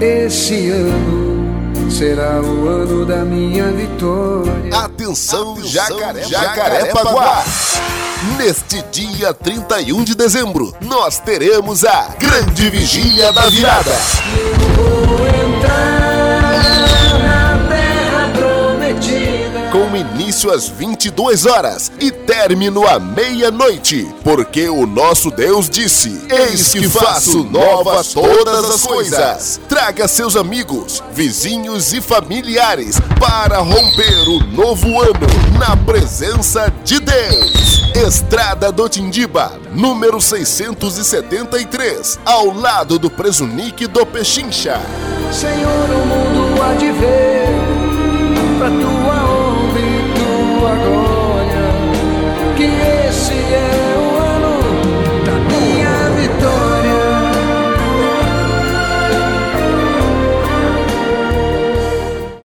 Esse ano será o ano da minha vitória. Atenção, Atenção Jacaré, Jacarepaguá! Neste dia 31 de dezembro, nós teremos a Grande Vigília da Virada. Com início às 22 horas e término à meia-noite, porque o nosso Deus disse: Eis que faço novas todas as coisas. Traga seus amigos, vizinhos e familiares para romper o novo ano na presença de Deus. Estrada do Tindiba, número 673, ao lado do Presunique do Pechincha. Senhor, o mundo